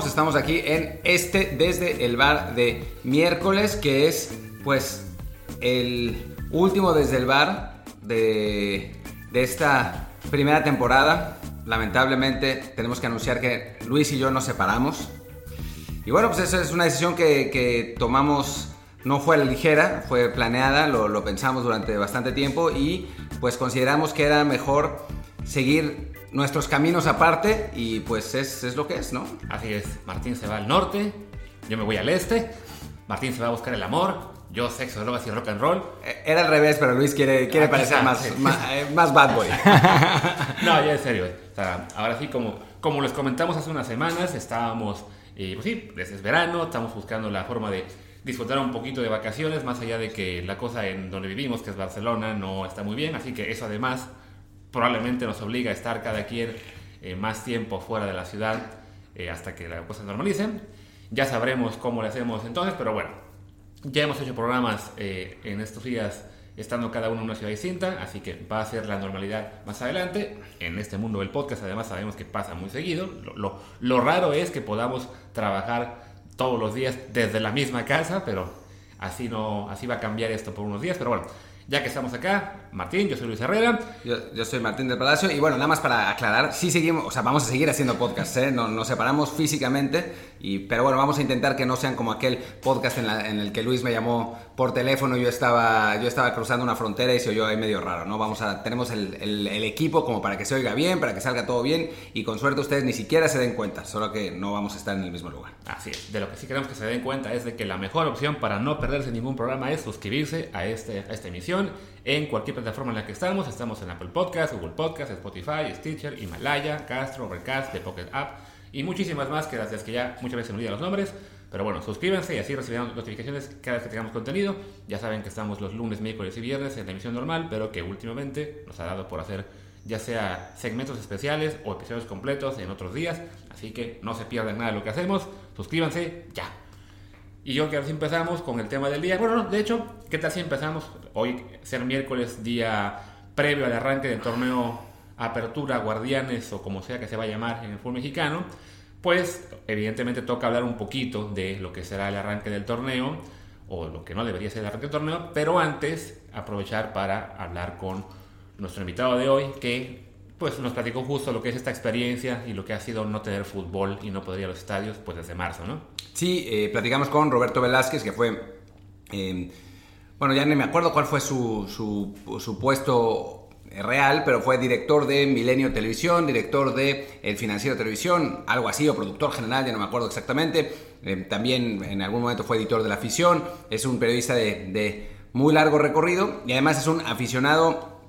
¿Qué tal? ¿Cómo estamos? Aquí en este desde el bar de miércoles, que es pues el último desde el bar de, de esta primera temporada. Lamentablemente tenemos que anunciar que Luis y yo nos separamos. Y bueno, pues esa es una decisión que, que tomamos, no fue la ligera, fue planeada, lo, lo pensamos durante bastante tiempo y pues consideramos que era mejor seguir nuestros caminos aparte y pues es, es, lo que es, ¿no? Así es, Martín se va al norte, yo me voy al este, Martín se va a buscar el amor, yo sexo, drogas y rock and roll. Eh, era al revés, pero Luis quiere, quiere parecer más, sí. más, eh, más, bad boy. no, ya en serio, o sea, ahora sí, como, como les comentamos hace unas semanas, estábamos, eh, pues sí, es verano, estamos buscando la forma de disfrutar un poquito de vacaciones, más allá de que la cosa en donde vivimos, que es Barcelona, no está muy bien, así que eso además probablemente nos obliga a estar cada quien eh, más tiempo fuera de la ciudad eh, hasta que la cosa se normalice. Ya sabremos cómo le hacemos entonces, pero bueno, ya hemos hecho programas eh, en estos días estando cada uno en una ciudad distinta, así que va a ser la normalidad más adelante. En este mundo del podcast además sabemos que pasa muy seguido. Lo, lo, lo raro es que podamos trabajar todos los días desde la misma casa, pero así, no, así va a cambiar esto por unos días, pero bueno. Ya que estamos acá, Martín, yo soy Luis Herrera. Yo, yo, soy Martín del Palacio. Y bueno, nada más para aclarar, sí seguimos, o sea, vamos a seguir haciendo podcasts, ¿eh? No, nos separamos físicamente, y, pero bueno, vamos a intentar que no sean como aquel podcast en, la, en, el que Luis me llamó por teléfono y yo estaba, yo estaba cruzando una frontera y se oyó ahí medio raro, ¿no? Vamos a, tenemos el, el, el, equipo como para que se oiga bien, para que salga todo bien, y con suerte ustedes ni siquiera se den cuenta, solo que no vamos a estar en el mismo lugar. Así es, de lo que sí queremos que se den cuenta es de que la mejor opción para no perderse ningún programa es suscribirse a, este, a esta emisión en cualquier plataforma en la que estamos. Estamos en Apple Podcast, Google Podcast, Spotify, Stitcher, Himalaya, Castro, Overcast, The Pocket App y muchísimas más que las que ya muchas veces me olvidan los nombres. Pero bueno, suscríbanse y así recibirán notificaciones cada vez que tengamos contenido. Ya saben que estamos los lunes, miércoles y viernes en la emisión normal, pero que últimamente nos ha dado por hacer ya sea segmentos especiales o episodios completos en otros días. Así que no se pierdan nada de lo que hacemos. Suscríbanse ya. Y yo que ahora sí empezamos con el tema del día. Bueno, no, de hecho, ¿qué tal si empezamos hoy, ser miércoles, día previo al arranque del torneo Apertura, Guardianes o como sea que se va a llamar en el fútbol mexicano? Pues evidentemente toca hablar un poquito de lo que será el arranque del torneo o lo que no debería ser el arranque del torneo, pero antes aprovechar para hablar con nuestro invitado de hoy que pues nos platicó justo lo que es esta experiencia y lo que ha sido no tener fútbol y no poder ir a los estadios pues desde marzo, ¿no? Sí, eh, platicamos con Roberto Velázquez, que fue, eh, bueno, ya no me acuerdo cuál fue su, su, puesto real, pero fue director de Milenio Televisión, director de El Financiero Televisión, algo así, o productor general, ya no me acuerdo exactamente. Eh, también en algún momento fue editor de La Afición, es un periodista de, de muy largo recorrido y además es un aficionado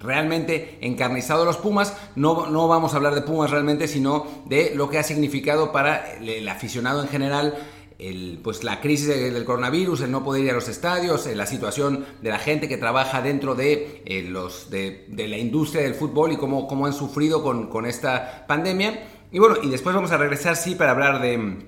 realmente encarnizado los Pumas. No, no vamos a hablar de Pumas realmente, sino de lo que ha significado para el, aficionado en general. El, pues la crisis del coronavirus, el no poder ir a los estadios, la situación de la gente que trabaja dentro de, eh, los, de, de, la industria del fútbol y cómo, cómo han sufrido con, con, esta pandemia. Y bueno, y después vamos a regresar, sí, para hablar de,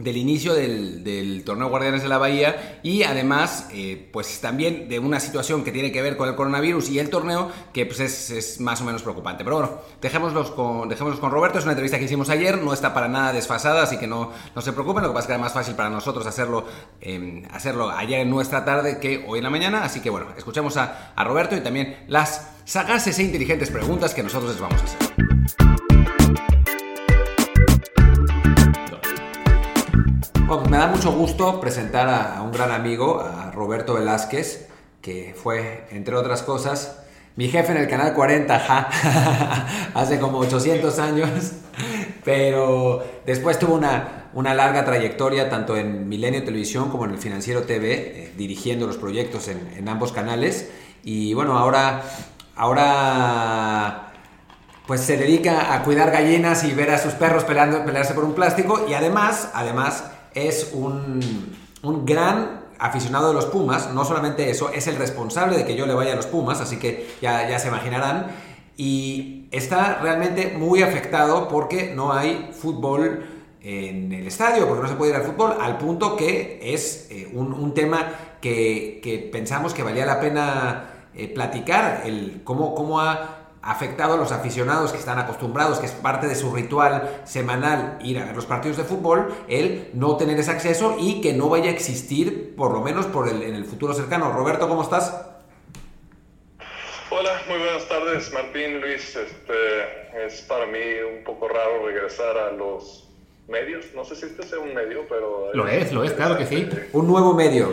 del inicio del, torneo Guardianes de la Bahía y además eh, pues también de una situación que tiene que ver con el coronavirus y el torneo que pues es, más o menos preocupante. Pero bueno, dejémoslos con, dejémoslos con Roberto, es una entrevista que hicimos ayer, no está para nada desfasada, así que no, no se preocupen, lo que pasa es que era más fácil para nosotros hacerlo, eh, hacerlo ayer en nuestra tarde que hoy en la mañana, así que bueno, escuchemos a, a Roberto y también las sagaces e inteligentes preguntas que nosotros les vamos a hacer. Me da mucho gusto presentar a, un gran amigo, a Roberto Velázquez, que fue, entre otras cosas, mi jefe en el canal 40, ja, hace como 800 años, pero después tuvo una, una, larga trayectoria tanto en Milenio Televisión como en el Financiero TV, eh, dirigiendo los proyectos en, en, ambos canales. Y bueno, ahora, ahora pues se dedica a cuidar gallinas y ver a sus perros peleando, pelearse por un plástico y además, además es un, un, gran aficionado de los Pumas, no solamente eso, es el responsable de que yo le vaya a los Pumas, así que ya, ya se imaginarán, y está realmente muy afectado porque no hay fútbol en el estadio, porque no se puede ir al fútbol, al punto que es eh, un, un, tema que, que, pensamos que valía la pena eh, platicar, el, cómo, cómo ha afectado a los aficionados que están acostumbrados, que es parte de su ritual semanal ir a ver los partidos de fútbol, el no tener ese acceso y que no vaya a existir, por lo menos por el, en el futuro cercano. Roberto, ¿cómo estás? Hola, muy buenas tardes, Martín, Luis. Este, es para mí un poco raro regresar a los medios. No sé si este sea un medio, pero... Lo es, lo es, claro que sí. Un nuevo medio.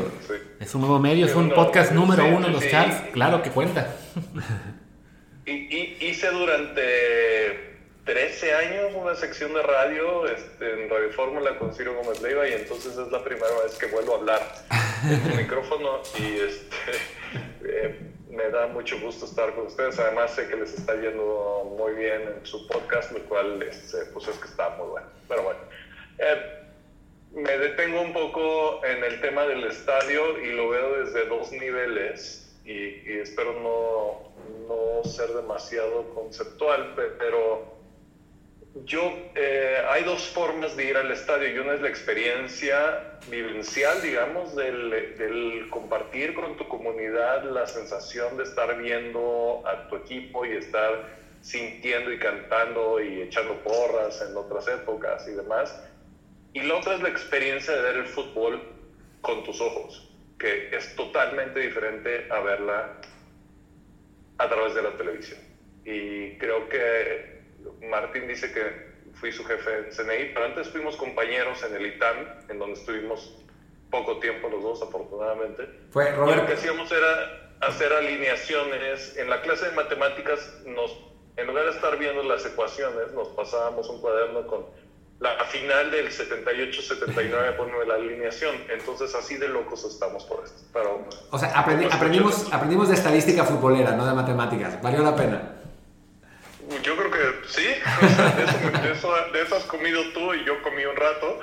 Es un nuevo medio, es un podcast número uno en los charts, claro que cuenta. Y, hice durante 13 años una sección de radio este, en Radio Fórmula con Ciro Gómez Leiva y entonces es la primera vez que vuelvo a hablar en un micrófono y este, eh, me da mucho gusto estar con ustedes. Además sé que les está yendo muy bien en su podcast, lo cual este, pues es que está muy bueno. Pero bueno. Eh, me detengo un poco en el tema del estadio y lo veo desde dos niveles y, espero no, no, ser demasiado conceptual, pero yo, eh, hay dos formas de ir al estadio y una es la experiencia vivencial, digamos, del, del, compartir con tu comunidad la sensación de estar viendo a tu equipo y estar sintiendo y cantando y echando porras en otras épocas y demás. Y la otra es la experiencia de ver el fútbol con tus ojos que es totalmente diferente a verla a través de la televisión. Y creo que Martín dice que fui su jefe en CNI, pero antes fuimos compañeros en el ITAM, en donde estuvimos poco tiempo los dos, afortunadamente. Fue Roberto. lo que hacíamos era hacer alineaciones. En la clase de matemáticas, nos, en lugar de estar viendo las ecuaciones, nos pasábamos un cuaderno con la final del 78-79 pone la alineación. Entonces, así de locos estamos por esto. Pero, o sea, aprendimos, aprendimos de estadística futbolera, no de matemáticas. ¿Valió la pena? Yo creo que sí. de, eso, de, has comido tú y yo comí un rato.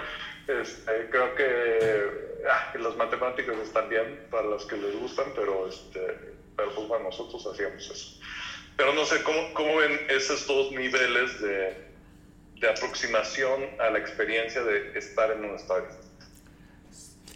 Este, creo que, ah, las matemáticas están bien para los que les gustan, pero, este, pero pues bueno, nosotros hacíamos eso. Pero no sé, ¿cómo, cómo ven esos dos niveles de de aproximación a la experiencia de estar en un estadio.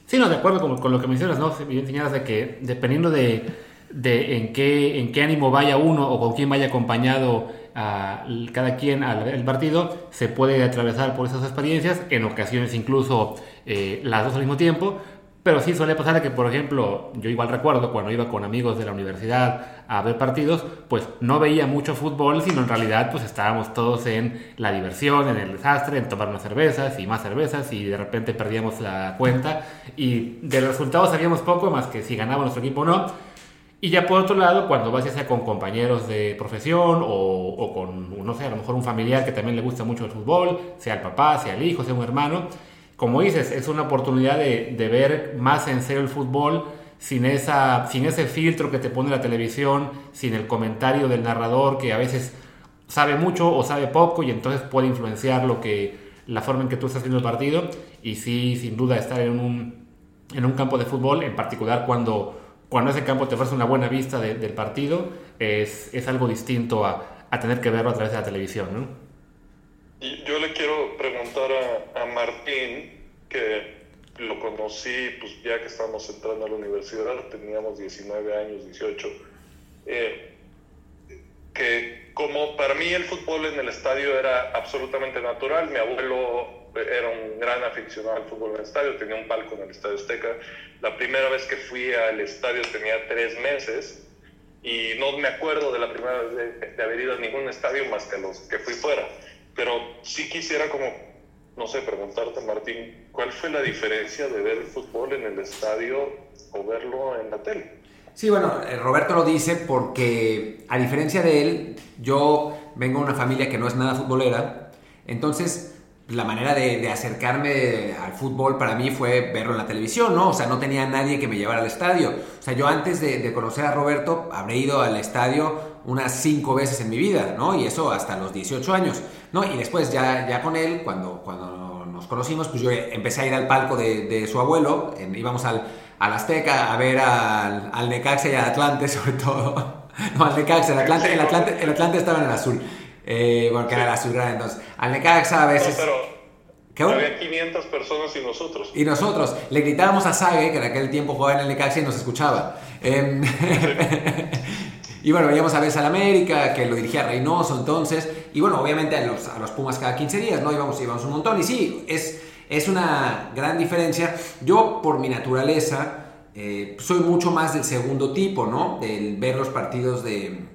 Sí, no, de acuerdo con, lo que mencionas, ¿no? Bien señalas de que dependiendo de, en, qué, en qué ánimo vaya uno o con quién vaya acompañado cada quien al partido, se puede atravesar por esas experiencias, en ocasiones incluso eh, las dos al mismo tiempo, pero sí suele pasar que, por ejemplo, yo igual recuerdo cuando iba con amigos de la universidad a ver partidos, pues no veía mucho fútbol, sino en realidad pues estábamos todos en la diversión, en el desastre, en tomar unas cervezas y más cervezas y de repente perdíamos la cuenta y de los resultados sabíamos poco más que si ganaba nuestro equipo o no. Y ya por otro lado, cuando vas ya sea con compañeros de profesión o, o, con, no sé, a lo mejor un familiar que también le gusta mucho el fútbol, sea el papá, sea el hijo, sea un hermano, como dices, es una oportunidad de, ver más en serio el fútbol sin, esa, sin ese filtro que te pone la televisión, sin el comentario del narrador que a veces sabe mucho o sabe poco y entonces puede influenciar lo que, la forma en que tú estás viendo el partido. Y sí, sin duda, estar en un, en un campo de fútbol, en particular cuando, cuando ese campo te ofrece una buena vista del partido, es, es algo distinto a, a, tener que verlo a través de la televisión. ¿no? Yo le quiero preguntar a, a, Martín, que lo conocí pues ya que estábamos entrando a la universidad, teníamos 19 años, 18, eh, que como para mí el fútbol en el estadio era absolutamente natural, mi abuelo era un gran aficionado al fútbol en el estadio, tenía un palco en el Estadio Azteca, la primera vez que fui al estadio tenía tres meses, y no me acuerdo de la primera vez de, de haber ido a ningún estadio más que los que fui fuera. Pero sí quisiera como, no sé, preguntarte, Martín, ¿cuál fue la diferencia de ver el fútbol en el estadio o verlo en la tele? Sí, bueno, eh, Roberto lo dice porque a diferencia de él, yo vengo de una familia que no es nada futbolera, entonces la manera de, acercarme al fútbol para mí fue verlo en la televisión, ¿no? O sea, no tenía nadie que me llevara al estadio. O sea, yo antes de, conocer a Roberto habré ido al estadio unas cinco veces en mi vida, ¿no? Y eso hasta los 18 años, ¿no? Y después ya, ya con él, cuando, cuando nos conocimos, pues yo empecé a ir al palco de, su abuelo, íbamos al, al, Azteca a ver al, al Necaxa y al Atlante sobre todo. no, al Necaxa, el Atlante, el Atlante, el Atlante estaba en el azul. Eh, bueno, que era la ciudad, entonces. Al Necaxa a veces. pero había 500 personas y nosotros. Y nosotros. Le gritábamos a Sage, que en aquel tiempo jugaba en el Necaxa y nos escuchaba. Em, y bueno, veíamos a veces al América, que lo dirigía Reynoso entonces, y bueno, obviamente a los, a los Pumas cada 15 días, ¿no? Íbamos, íbamos un montón, y sí, es, es una gran diferencia. Yo, por mi naturaleza, eh, soy mucho más del segundo tipo, ¿no? Del ver los partidos de...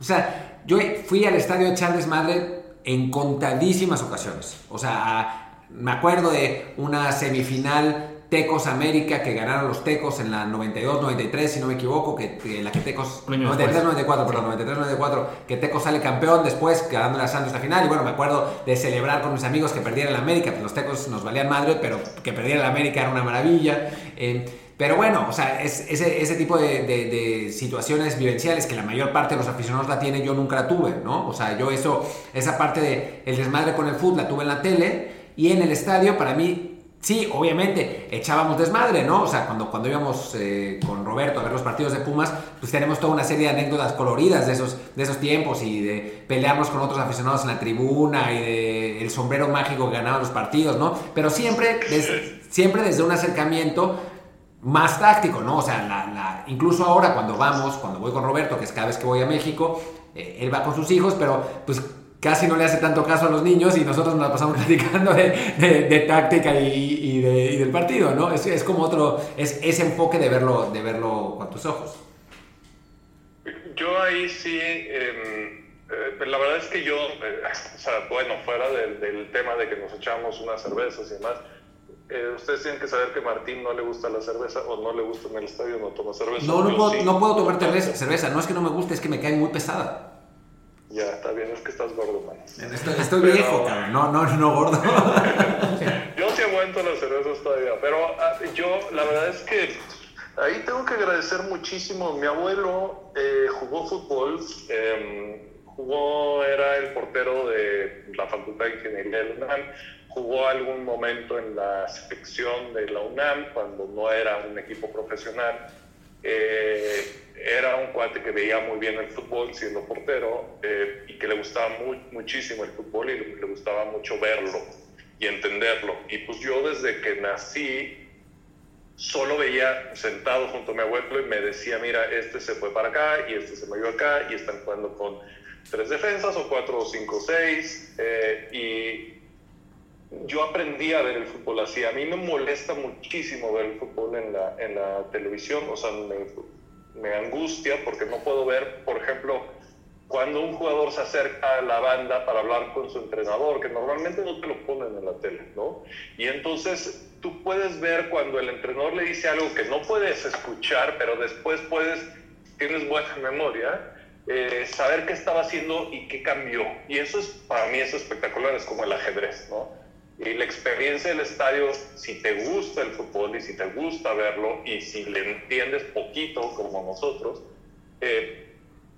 O sea, yo fui al estadio de Charles Madre en contadísimas ocasiones. O sea, me acuerdo de una semifinal Tecos América que ganaron los Tecos en la 92-93, si no me equivoco, que, la que Tecos 93-94, perdón, 93-94, que Tecos sale campeón después quedando a Santos la final y bueno, me acuerdo de celebrar con mis amigos que perdieran la América, pues los Tecos nos valían madre, pero que perdieran la América era una maravilla. Eh, pero bueno, o sea, es, ese, ese, tipo de, de, situaciones vivenciales que la mayor parte de los aficionados la tienen, yo nunca la tuve, ¿no? O sea, yo eso, esa parte de el desmadre con el fútbol la tuve en la tele y en el estadio para mí Sí, obviamente, echábamos desmadre, ¿no? O sea, cuando, cuando íbamos eh, con Roberto a ver los partidos de Pumas, pues tenemos toda una serie de anécdotas coloridas de esos, de esos tiempos y de pelearnos con otros aficionados en la tribuna y de el sombrero mágico que ganaba los partidos, ¿no? Pero siempre, siempre desde un acercamiento más táctico, ¿no? O sea, la, incluso ahora cuando vamos, cuando voy con Roberto, que es cada vez que voy a México, eh, él va con sus hijos, pero pues casi no le hace tanto caso a los niños y nosotros nos la pasamos platicando de, táctica y, del partido, ¿no? Es, es, como otro, es ese enfoque de verlo, de verlo con tus ojos. Yo ahí sí, em, eh, la verdad es que yo, eh, o sea, bueno, fuera del, tema de que nos echamos unas cervezas y demás, eh, ustedes tienen que saber que Martín no le gusta la cerveza o no le gusta en el estadio, no toma cerveza. No, no, puedo, no puedo tomar cerveza, no es que no me guste, es que me cae muy pesada. Ya, está bien, es que estás gordo, man. Estoy, viejo, cabrón. No, no, no gordo. yo sí aguanto las cervezas todavía, pero ah, yo, la verdad es que ahí tengo que agradecer muchísimo. Mi abuelo eh, jugó fútbol, em, jugó, era el portero de la Facultad de Ingeniería de la UNAM, jugó algún momento en la selección de la UNAM cuando no era un equipo profesional. Eh, era un cuate que veía muy bien el fútbol siendo portero eh, y que le gustaba muy, muchísimo el fútbol y le, gustaba mucho verlo y entenderlo. Y pues yo desde que nací solo veía sentado junto a mi abuelo y me decía, mira, este se fue para acá y este se movió acá y están jugando con tres defensas o cuatro o cinco o seis. Eh, y yo aprendí a ver el fútbol así. A mí me molesta muchísimo ver el fútbol en la, en la televisión, o sea, me, me angustia porque no puedo ver, por ejemplo, cuando un jugador se acerca a la banda para hablar con su entrenador, que normalmente no te lo ponen en la tele, ¿no? Y entonces tú puedes ver cuando el entrenador le dice algo que no puedes escuchar, pero después puedes, tienes buena memoria, eh, saber qué estaba haciendo y qué cambió. Y eso es, para mí es espectacular, es como el ajedrez, ¿no? Y la experiencia del estadio, si te gusta el fútbol y si te gusta verlo y si le entiendes poquito como nosotros, eh,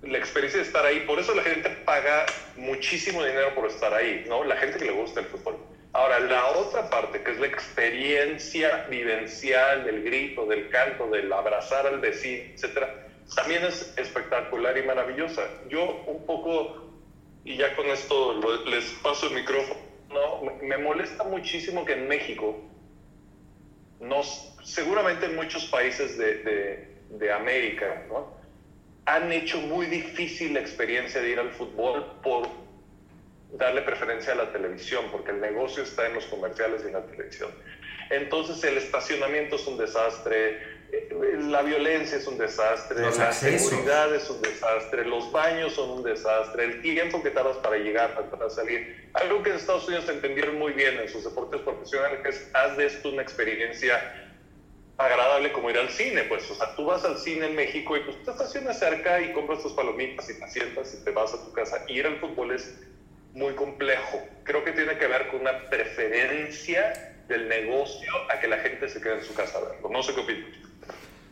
la experiencia de estar ahí, por eso la gente paga muchísimo dinero por estar ahí, ¿no? La gente que le gusta el fútbol. Ahora, la otra parte, que es la experiencia vivencial del grito, del canto, del abrazar al vecino, etcétera, también es espectacular y maravillosa. Yo un poco, y ya con esto les paso el micrófono, no, me molesta muchísimo que en México, nos, seguramente en muchos países de, de, América, han hecho muy difícil la experiencia de ir al fútbol por darle preferencia a la televisión, porque el negocio está en los comerciales y en la televisión. Entonces el estacionamiento es un desastre, la violencia es un desastre, la seguridad es un desastre, los baños son un desastre, el tiempo que tardas para llegar, para salir. Algo que en Estados Unidos entendieron muy bien en sus deportes profesionales, que es haz de esto una experiencia agradable como ir al cine, pues, o sea, tú vas al cine en México y pues te estacionas cerca y compras tus palomitas y te sientas y te vas a tu casa. Ir al fútbol es muy complejo. Creo que tiene que ver con una preferencia del negocio a que la gente se quede en su casa a verlo. No sé qué opinas.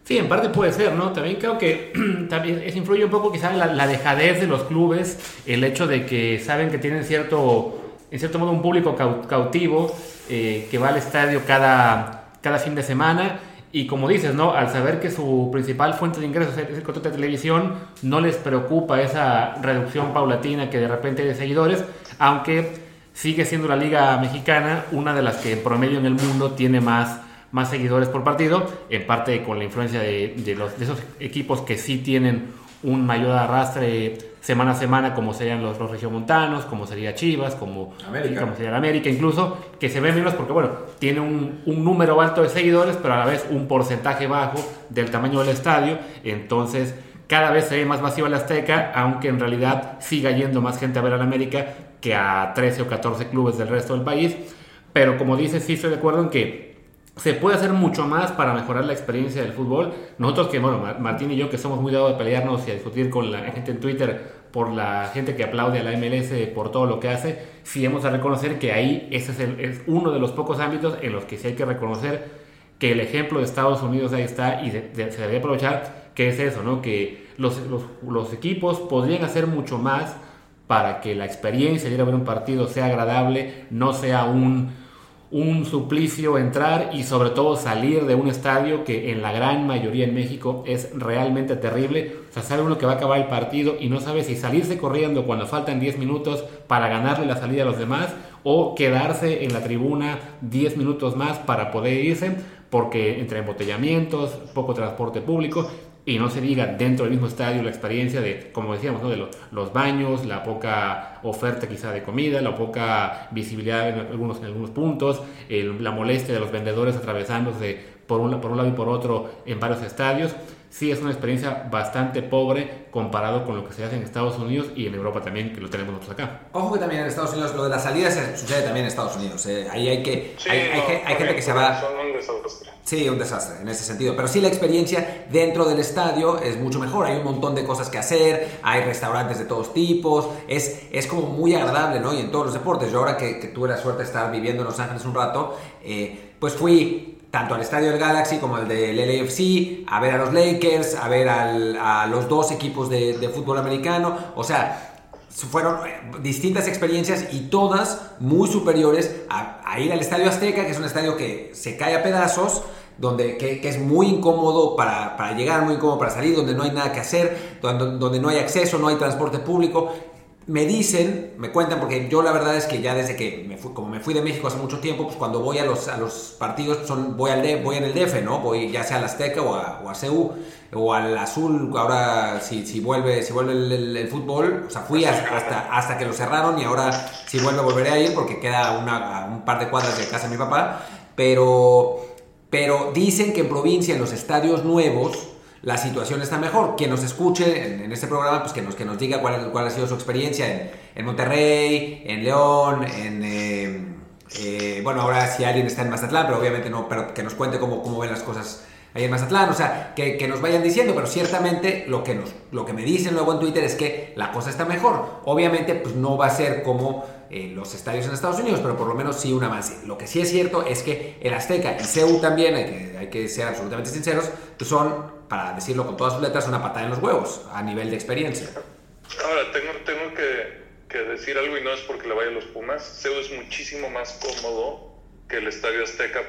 Sí, en parte puede ser, ¿no? También creo que también es, influye un poco quizás la, la, dejadez de los clubes, el hecho de que saben que tienen cierto, en cierto modo un público cautivo eh, que va al estadio cada, cada fin de semana y como dices, ¿no? Al saber que su principal fuente de ingresos es el contrato de televisión, no les preocupa esa reducción paulatina que de repente hay de seguidores, aunque sigue siendo la liga mexicana una de las que en promedio en el mundo tiene más más seguidores por partido, en parte con la influencia de, los, de esos equipos que sí tienen un mayor arrastre semana a semana como serían los, los regiomontanos, como sería Chivas, como, América. como sería la América, incluso que se ve menos porque bueno, tiene un, un número alto de seguidores, pero a la vez un porcentaje bajo del tamaño del estadio, entonces cada vez se ve más vacío el Azteca, aunque en realidad siga yendo más gente a ver al América que a 13 o 14 clubes del resto del país, pero como dices, sí estoy de acuerdo en que se puede hacer mucho más para mejorar la experiencia del fútbol. Nosotros que, bueno, Mar- Martín y yo que somos muy dados de pelearnos y a discutir con la gente en Twitter por la gente que aplaude a la MLS por todo lo que hace, sí hemos de reconocer que ahí ese es, el- es uno de los pocos ámbitos en los que sí hay que reconocer que el ejemplo de Estados Unidos ahí está y se debe aprovechar, que es eso, ¿no? Que los- los equipos podrían hacer mucho más para que la experiencia de ir a ver un partido sea agradable, no sea un, un suplicio entrar y sobre todo salir de un estadio que en la gran mayoría en México es realmente terrible. O sea, sabe uno que va a acabar el partido y no sabe si salirse corriendo cuando faltan 10 minutos para ganarle la salida a los demás o quedarse en la tribuna 10 minutos más para poder irse porque entre embotellamientos, poco transporte público y no se diga dentro del mismo estadio la experiencia de, como decíamos, ¿no? de lo- los baños, la poca oferta quizá de comida, la poca visibilidad en algunos, en algunos puntos, el- la molestia de los vendedores atravesándose por un, por un lado y por otro en varios estadios. Sí es una experiencia bastante pobre comparado con lo que se hace en Estados Unidos y en Europa también, que lo tenemos nosotros acá. Ojo que también en Estados Unidos lo de las salidas se- sucede también en Estados Unidos. eh. Ahí hay que. Sí, hay, hay no, gen- hay gente que se va. Son un desastre. Sí, un desastre en ese sentido. Pero sí la experiencia dentro del estadio es mucho mejor. Hay un montón de cosas que hacer, hay restaurantes de todos tipos, es, es como muy agradable, ¿no? Y en todos los deportes. Yo ahora que, que tuve la suerte de estar viviendo en Los Ángeles un rato, eh, pues fui tanto al estadio del Galaxy como al del LAFC, a ver a los Lakers, a ver al- a los dos equipos de, fútbol americano. O sea, fueron eh, distintas experiencias y todas muy superiores a, ir al Estadio Azteca, que es un estadio que se cae a pedazos, donde, que, que es muy incómodo para, para llegar, muy incómodo para salir, donde no hay nada que hacer, donde, donde no hay acceso, no hay transporte público. Me dicen, me cuentan, porque yo la verdad es que ya desde que me fui, como me fui de México hace mucho tiempo, pues cuando voy a los, a los partidos son, voy, al D- voy en el DF, ¿no? Voy ya sea al Azteca o a, o a CU o al Azul, ahora si, si vuelve, si vuelve el, el- el fútbol, o sea, fui hasta, hasta, hasta que lo cerraron y ahora si vuelve volveré a ir porque queda una, un par de cuadras de casa de mi papá, pero, pero dicen que en provincia, en los estadios nuevos, la situación está mejor. Quien nos escuche en, este programa, pues que nos, que nos diga cuál, cuál ha sido su experiencia en, en Monterrey, en León, en... eh, eh, bueno, ahora si alguien está en Mazatlán, pero obviamente no, pero que nos cuente cómo, cómo ven las cosas ahí en Mazatlán, o sea, que, que nos vayan diciendo, pero ciertamente lo que, nos, lo que me dicen luego en Twitter es que la cosa está mejor. Obviamente, pues no va a ser como eh, los estadios en Estados Unidos, pero por lo menos sí un avance. Lo que sí es cierto es que el Azteca y CEU también, hay que, hay que ser absolutamente sinceros, pues son, para decirlo con todas sus letras, una patada en los huevos a nivel de experiencia. Ahora, tengo, tengo que, que decir algo y no es porque le vaya a los Pumas. CEU es muchísimo más cómodo que el Estadio Azteca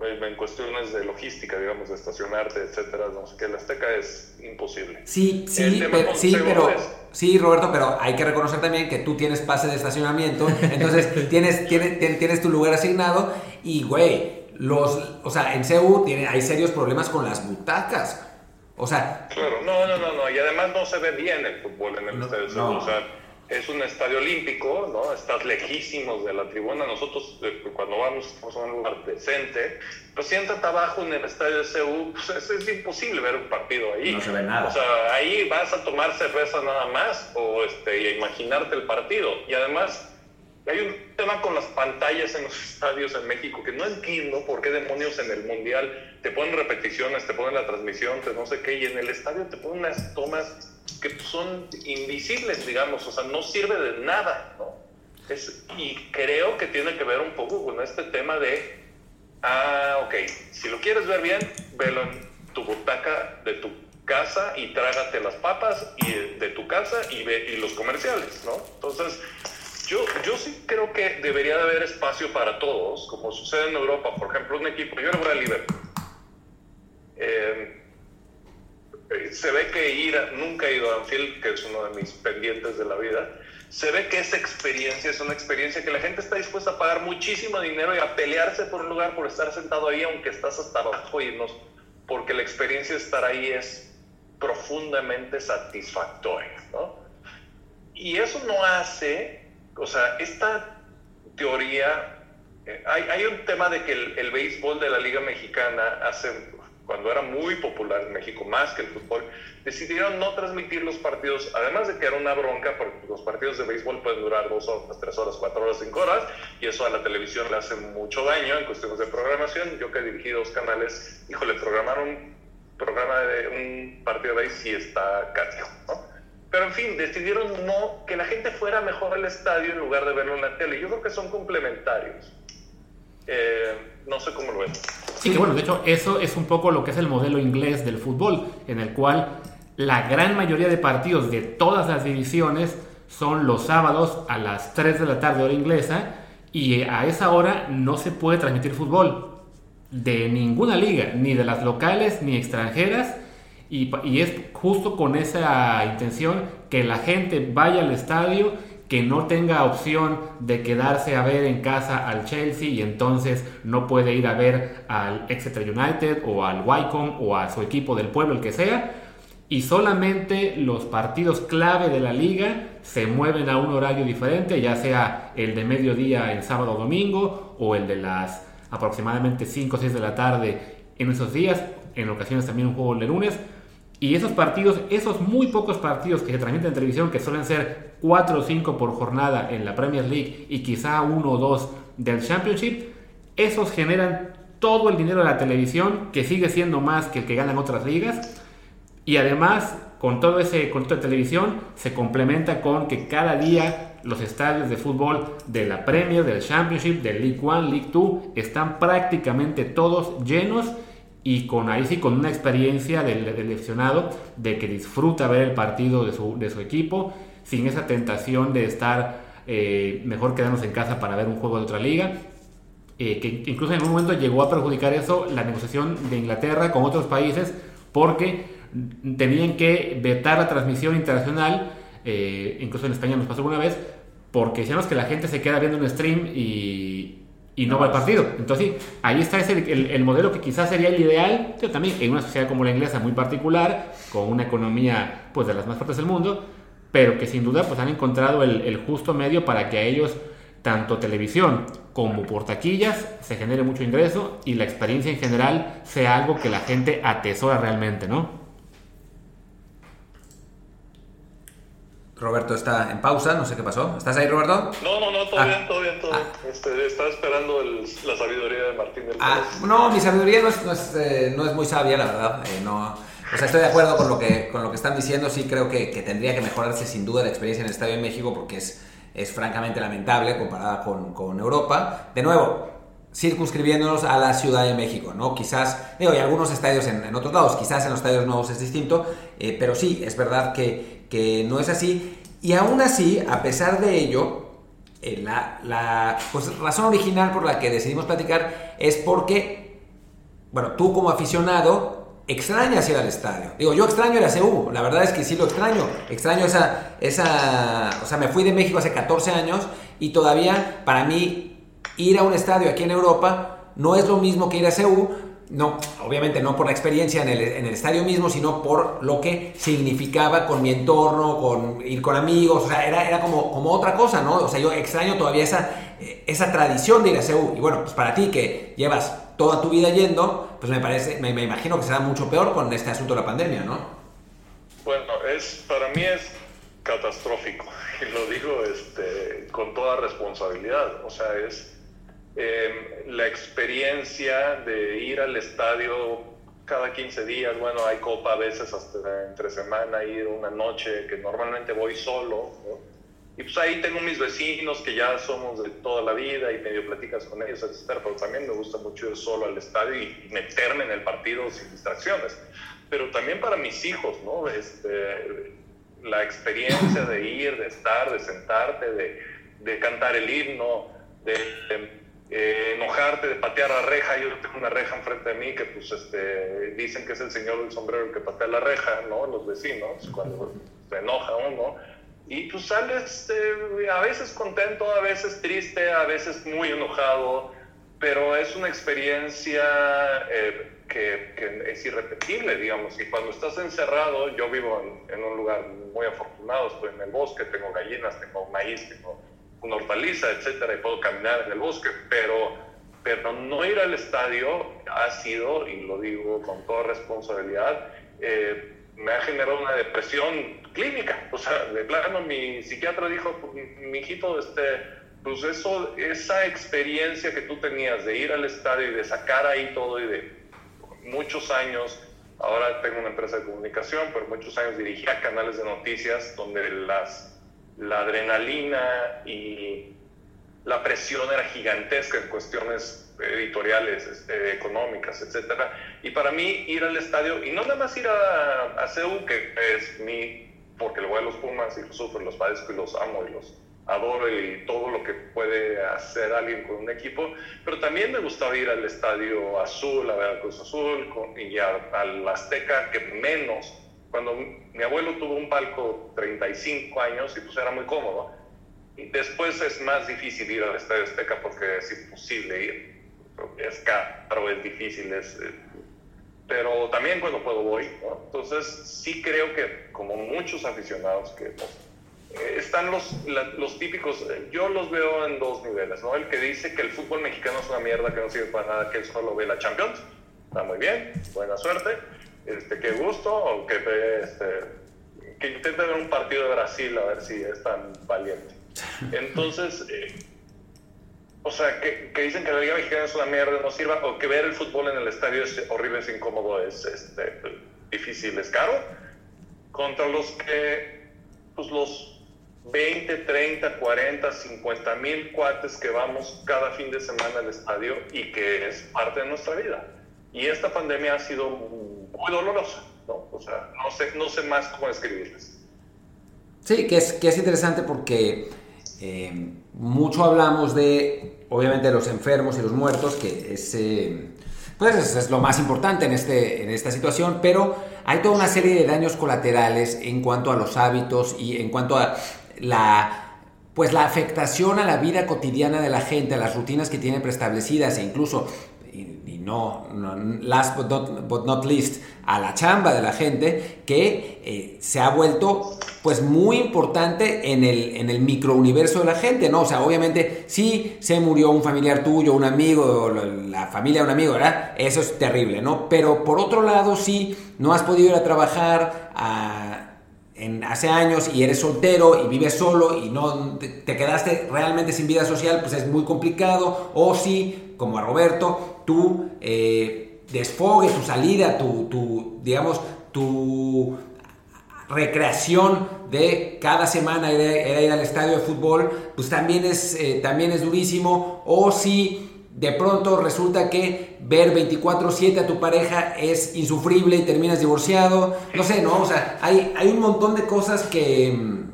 en en cuestiones de logística, digamos, de estacionarte, etcétera. No sé qué, el Azteca es imposible. Sí, sí, pero, sí, pero, es- sí, Roberto, pero hay que reconocer también que tú tienes pase de estacionamiento, entonces tienes, tienes, tien- tienes tu lugar asignado y, güey, los, o sea, en CEU tiene, hay serios problemas con las butacas. O sea, Claro, no, no, no, no. Y además no se ve bien el fútbol en el No, estadio. no. O sea, es un estadio olímpico, ¿no? Estás lejísimos de la tribuna. Nosotros, eh, cuando vamos, estamos en un lugar decente. Pues siéntate abajo en el estadio de CU, pues es, es imposible ver un partido ahí. No se ve nada. O sea, ahí vas a tomar cerveza nada más o este, y a imaginarte el partido. Y además, hay un tema con las pantallas en los estadios en México que no entiendo por qué demonios en el Mundial te ponen repeticiones, te ponen la transmisión, te no sé qué, y en el estadio te ponen unas tomas que son invisibles, digamos, o sea, no sirve de nada, ¿no? Y creo que tiene que ver un poco con este tema de, ah, ok, si lo quieres ver bien, velo en tu butaca de tu casa y trágate las papas y de tu casa y ve y los comerciales, ¿no? Entonces, yo, yo sí creo que debería de haber espacio para todos, como sucede en Europa. Por ejemplo, un equipo, yo le voy a Liverpool. Eh, eh, se ve que ir, a- nunca he ido a Anfield, que es uno de mis pendientes de la vida. Se ve que esa experiencia es una experiencia que la gente está dispuesta a pagar muchísimo dinero y a pelearse por un lugar, por estar sentado ahí, aunque estás hasta abajo y no, porque la experiencia de estar ahí es profundamente satisfactoria, ¿no? Y eso no hace, o sea, esta teoría, eh, hay, hay, un tema de que el, béisbol de la Liga Mexicana hace cuando era muy popular en México, más que el fútbol, decidieron no transmitir los partidos, además de que era una bronca, porque los partidos de béisbol pueden durar dos horas, tres horas, cuatro horas, cinco horas, y eso a la televisión le hace mucho daño en cuestiones de programación. Yo que he dirigido dos canales, híjole, programar un programa de un partido de béisbol sí está casi, ¿no? Pero en fin, decidieron no, que la gente fuera mejor al estadio en lugar de verlo en la tele. Yo creo que son complementarios. Eh, no sé cómo lo ven. Sí, que bueno, de hecho eso es un poco lo que es el modelo inglés del fútbol, en el cual la gran mayoría de partidos de todas las divisiones son los sábados a las 3 de la tarde hora inglesa y a esa hora no se puede transmitir fútbol de ninguna liga, ni de las locales ni extranjeras. Y, y es justo con esa intención que la gente vaya al estadio que no tenga opción de quedarse a ver en casa al Chelsea y entonces no puede ir a ver al Exeter United o al Wycombe o a su equipo del pueblo, el que sea, y solamente los partidos clave de la liga se mueven a un horario diferente, ya sea el de mediodía en sábado o domingo o el de las aproximadamente 5 o 6 de la tarde en esos días, en ocasiones también un juego de lunes, y esos partidos, esos muy pocos partidos que se transmiten en televisión, que suelen ser 4 o 5 por jornada en la Premier League y quizá uno o dos del Championship, esos generan todo el dinero de la televisión, que sigue siendo más que el que ganan otras ligas. Y además, con todo ese control de televisión, se complementa con que cada día los estadios de fútbol de la Premier, del Championship, del League One, League Two, están prácticamente todos llenos y con ahí sí con una experiencia del, del de que disfruta ver el partido de su, de su equipo sin esa tentación de estar eh, mejor quedarnos en casa para ver un juego de otra liga eh, que incluso en un momento llegó a perjudicar eso la negociación de Inglaterra con otros países porque tenían que vetar la transmisión internacional eh, incluso en España nos pasó alguna vez porque decíamos que la gente se queda viendo un stream y, y no va al partido. Entonces, ahí está ese, el, modelo que quizás sería el ideal, pero también en una sociedad como la inglesa muy particular, con una economía pues de las más fuertes del mundo, pero que sin duda pues han encontrado el, el justo medio para que a ellos tanto televisión como por taquillas se genere mucho ingreso y la experiencia en general sea algo que la gente atesora realmente, ¿no? Roberto está en pausa, no sé qué pasó. ¿Estás ahí, Roberto? No, no, no, todo ah. bien, todo bien, todo bien. Ah. Este, estaba esperando la sabiduría de Martín del ah, No, mi sabiduría no es, no es, eh, no es muy sabia, la verdad. Eh, no, o sea, estoy de acuerdo con lo que, con lo que están diciendo. Sí creo que, que, tendría que mejorarse sin duda la experiencia en el Estadio de México porque es, es francamente lamentable comparada con, con Europa. De nuevo, circunscribiéndonos a la Ciudad de México, ¿no? Quizás, digo, hay algunos estadios en, en, otros lados, quizás en los estadios nuevos es distinto, eh, pero sí, es verdad que, que, no es así. Y aún así, a pesar de ello, eh, la, la pues, razón original por la que decidimos platicar es porque, bueno, tú como aficionado extrañas ir al estadio. Digo, yo extraño el CU, la verdad es que sí lo extraño. Extraño esa, esa, o sea, me fui de México hace 14 años y todavía para mí ir a un estadio aquí en Europa no es lo mismo que ir a CEU, no, obviamente no por la experiencia en el, en el, estadio mismo, sino por lo que significaba con mi entorno, con ir con amigos, o sea, era, era como, como otra cosa, ¿no? O sea, yo extraño todavía esa, esa tradición de ir a CEU. Y bueno, pues para ti que llevas toda tu vida yendo, pues me parece, me, me imagino que será mucho peor con este asunto de la pandemia, ¿no? Bueno, es, para mí es catastrófico, y lo digo este, con toda responsabilidad, o sea, es eh, la experiencia de ir al estadio cada 15 días, bueno, hay copa a veces hasta entre semana, ir una noche que normalmente voy solo, Y pues ahí tengo mis vecinos que ya somos de toda la vida y medio platicas con ellos, etcétera, pero también me gusta mucho ir solo al estadio y meterme en el partido sin distracciones. Pero también para mis hijos, ¿no? Este, la experiencia de ir, de estar, de sentarte, de, de cantar el himno, de, de eh, enojarte, de patear la reja. Yo tengo una reja enfrente de mí que pues este, dicen que es el señor del sombrero el que patea la reja, ¿no? Los vecinos, cuando se enoja uno. Y pues sales eh, a veces contento, a veces triste, a veces muy enojado. pero es una experiencia eh, que, es irrepetible, digamos. Y cuando estás encerrado, yo vivo en, un lugar muy afortunado, estoy en el bosque, tengo gallinas, tengo maíz, tengo una hortaliza, etcétera, y puedo caminar en el bosque, pero, pero no ir al estadio ha sido, y lo digo con toda responsabilidad, eh, me ha generado una depresión clínica. O sea, de plano, mi psiquiatra dijo, mi hijito, este pues eso, esa experiencia que tú tenías de ir al estadio y de sacar ahí todo y de muchos años, ahora tengo una empresa de comunicación, pero muchos años dirigía canales de noticias donde las, la adrenalina y la presión era gigantesca en cuestiones editoriales, este, económicas, etcétera. Y para mí ir al estadio, y no nada más ir a, a que es mi, porque le voy a los Pumas y los sufro, los padezco y los amo y los adoro y todo lo que puede hacer alguien con un equipo, pero también me gustaba ir al Estadio Azul, a ver al Cruz Azul y al Azteca, que menos. Cuando mi abuelo tuvo un palco 35 años y pues era muy cómodo. Después es más difícil ir al Estadio Azteca porque es imposible ir. Es caro, es difícil, es, eh, pero también cuando puedo voy. Entonces sí creo que como muchos aficionados que eh, están los, los típicos, eh, yo los veo en dos niveles, ¿no? El que dice que el fútbol mexicano es una mierda, que no sirve para nada, que él solo ve la Champions, está muy bien, buena suerte, este, qué gusto, o que, este, que intente ver un partido de Brasil a ver si es tan valiente. Entonces, eh, o sea, que, que, dicen que la Liga Mexicana es una mierda, no sirva, o que ver el fútbol en el estadio es horrible, es incómodo, es este, difícil, es caro, contra los que, pues los 20, 30, 40, 50 mil cuates que vamos cada fin de semana al estadio y que es parte de nuestra vida. Y esta pandemia ha sido muy dolorosa, ¿no? O sea, no sé, no sé más cómo describirles. Sí, que es, que es interesante porque eh, mucho hablamos de, obviamente, los enfermos y los muertos, que es, eh, pues es, lo más importante en, este, en esta situación, pero hay toda una serie de daños colaterales en cuanto a los hábitos y en cuanto a la pues la afectación a la vida cotidiana de la gente, a las rutinas que tiene preestablecidas e incluso, y, no, last but not, least, a la chamba de la gente, que eh, se ha vuelto pues muy importante en el, en el microuniverso de la gente, ¿no? O sea, obviamente, si se murió un familiar tuyo, un amigo, la familia de un amigo, ¿verdad? Eso es terrible, ¿no? Pero por otro lado, si no has podido ir a trabajar a en, hace años y eres soltero y vives solo y no te, quedaste realmente sin vida social, pues es muy complicado. O si, como a Roberto, tu eh, desfogue, tu salida, tu, digamos, tu recreación de cada semana era, ir al estadio de fútbol, pues también es, eh, también es durísimo. O si de pronto resulta que ver 24/7 a tu pareja es insufrible y terminas divorciado, no sé, ¿no? O sea, hay, hay un montón de cosas que,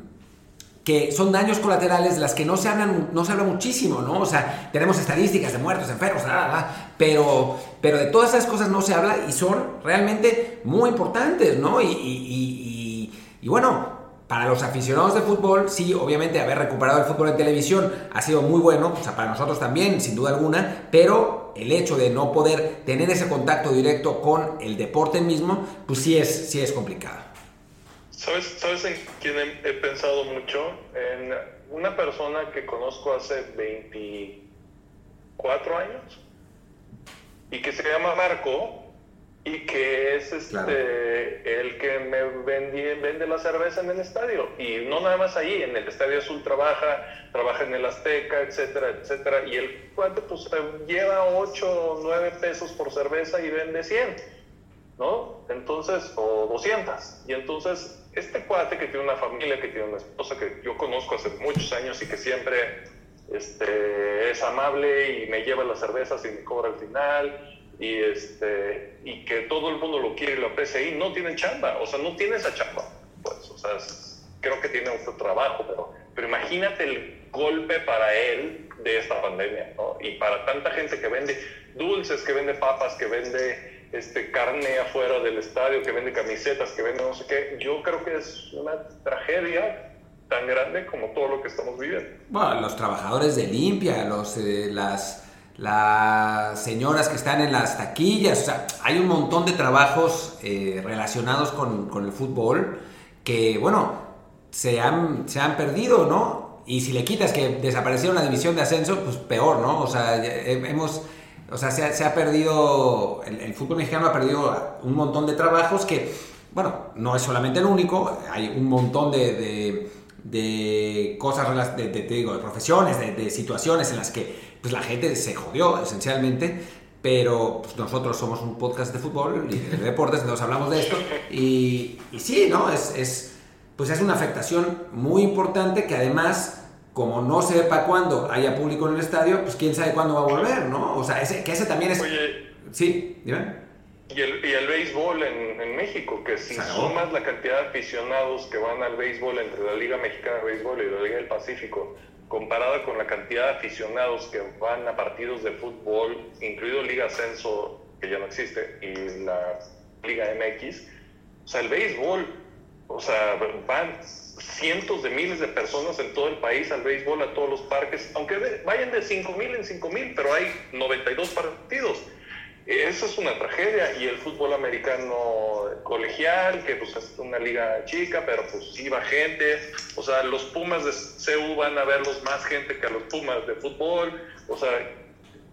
que son daños colaterales de las que no se hablan, no se habla muchísimo, ¿no? O sea, tenemos estadísticas de muertos, enfermos, pero, pero de todas esas cosas no se habla y son realmente muy importantes, ¿no? y, y, y bueno, para los aficionados de fútbol, sí, obviamente haber recuperado el fútbol en televisión ha sido muy bueno, o sea, para nosotros también, sin duda alguna, pero el hecho de no poder tener ese contacto directo con el deporte mismo, pues sí es, sí es complicado. ¿Sabes, ¿Sabes en quién he, pensado mucho? En una persona que conozco hace 24 años y que se llama Marco, y que es este el que me vendí, vende la cerveza en el estadio. Y no nada más ahí, en el Estadio Azul trabaja, trabaja en el Azteca, etcétera, etcétera. Y el cuate pues lleva 8 o 9 pesos por cerveza y vende 100, ¿no? Entonces, o 200. Y entonces, este cuate que tiene una familia, que tiene una esposa que yo conozco hace muchos años y que siempre este, es amable y me lleva las cervezas y me cobra al final y, este, y que todo el mundo lo quiere y lo aprecia ahí, no tienen chamba, o sea, no tiene esa chamba. Pues, o sea, creo que tiene otro trabajo, pero, pero imagínate el golpe para él de esta pandemia, ¿no? Y para tanta gente que vende dulces, que vende papas, que vende este, carne afuera del estadio, que vende camisetas, que vende no sé qué, yo creo que es una tragedia tan grande como todo lo que estamos viviendo. Bueno, los trabajadores de limpia, los, eh, las las señoras que están en las taquillas, o sea, hay un montón de trabajos eh, relacionados con, con, el fútbol que, bueno, se han, se han perdido, ¿no? Y si le quitas que desapareció una división de ascenso, pues peor, ¿no? O sea, hemos, o sea, se ha, perdido, el, fútbol mexicano ha perdido un montón de trabajos que, bueno, no es solamente el único, hay un montón de, de, cosas, de, te digo, de profesiones, de, situaciones en las que pues, la gente se jodió esencialmente, pero pues, nosotros somos un podcast de fútbol y de deportes, nos hablamos de esto, y, y sí, ¿no? Es, es, pues es una afectación muy importante que además como no sepa cuándo haya público en el estadio, pues quién sabe cuándo va a volver, ¿no? O sea, ese, que ese también es... Oye, sí, dime. Y el, y el béisbol en, en, México, que si sumas la cantidad de aficionados que van al béisbol entre la Liga Mexicana de Béisbol y la Liga del Pacífico, comparada con la cantidad de aficionados que van a partidos de fútbol, incluido Liga Ascenso, que ya no existe, y la Liga MX, o sea, el béisbol, o sea, van cientos de miles de personas en todo el país al béisbol, a todos los parques, aunque vayan de 5 mil en 5 mil, pero hay 92 partidos. Esa es una tragedia y el fútbol americano colegial, que pues es una liga chica, pero pues iba gente, o sea, los Pumas de CU van a verlos más gente que a los Pumas de fútbol, o sea...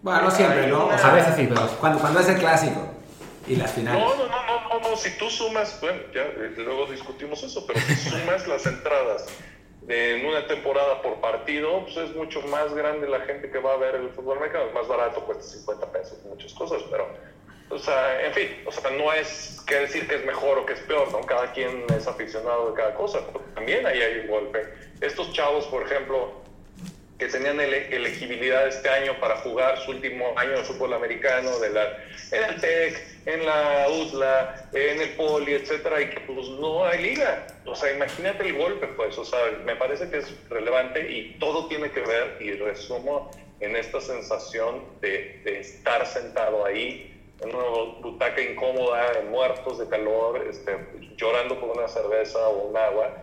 Bueno, no siempre, ¿no? O sea, a veces sí, pero cuando, cuando es el clásico y las finales. No, no, no, no, no, si tú sumas, bueno, ya eh, luego discutimos eso, pero si sumas las entradas en una temporada por partido, pues es mucho más grande la gente que va a ver el fútbol americano, es más barato, cuesta 50 pesos, muchas cosas, pero, o sea, en fin, o sea, no es que decir que es mejor o que es peor, ¿no? Cada quien es aficionado de cada cosa, pero también ahí hay un golpe. Estos chavos, por ejemplo, que tenían elegibilidad este año para jugar su último año de fútbol americano de la, en el TEC, en la USLA, en el Poli, etcétera, y que pues no hay liga. O sea, imagínate el golpe, pues, o sea, me parece que es relevante y todo tiene que ver, y resumo en esta sensación de, de estar sentado ahí en una butaca incómoda, en muertos de calor, este, llorando por una cerveza o un agua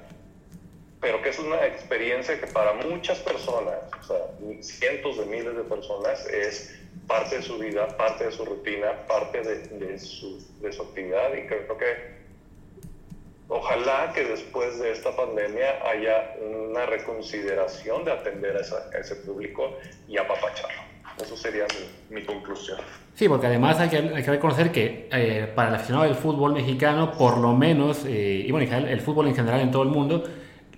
pero que es una experiencia que para muchas personas, o sea, cientos de miles de personas, es parte de su vida, parte de su rutina, parte de, de, su, de su, actividad y creo que ojalá que después de esta pandemia haya una reconsideración de atender a, ese público y apapacharlo. Eso sería mi, conclusión. Sí, porque además hay que, hay que reconocer que eh, para el aficionado del fútbol mexicano, por lo menos, eh, y bueno, el fútbol en general en todo el mundo,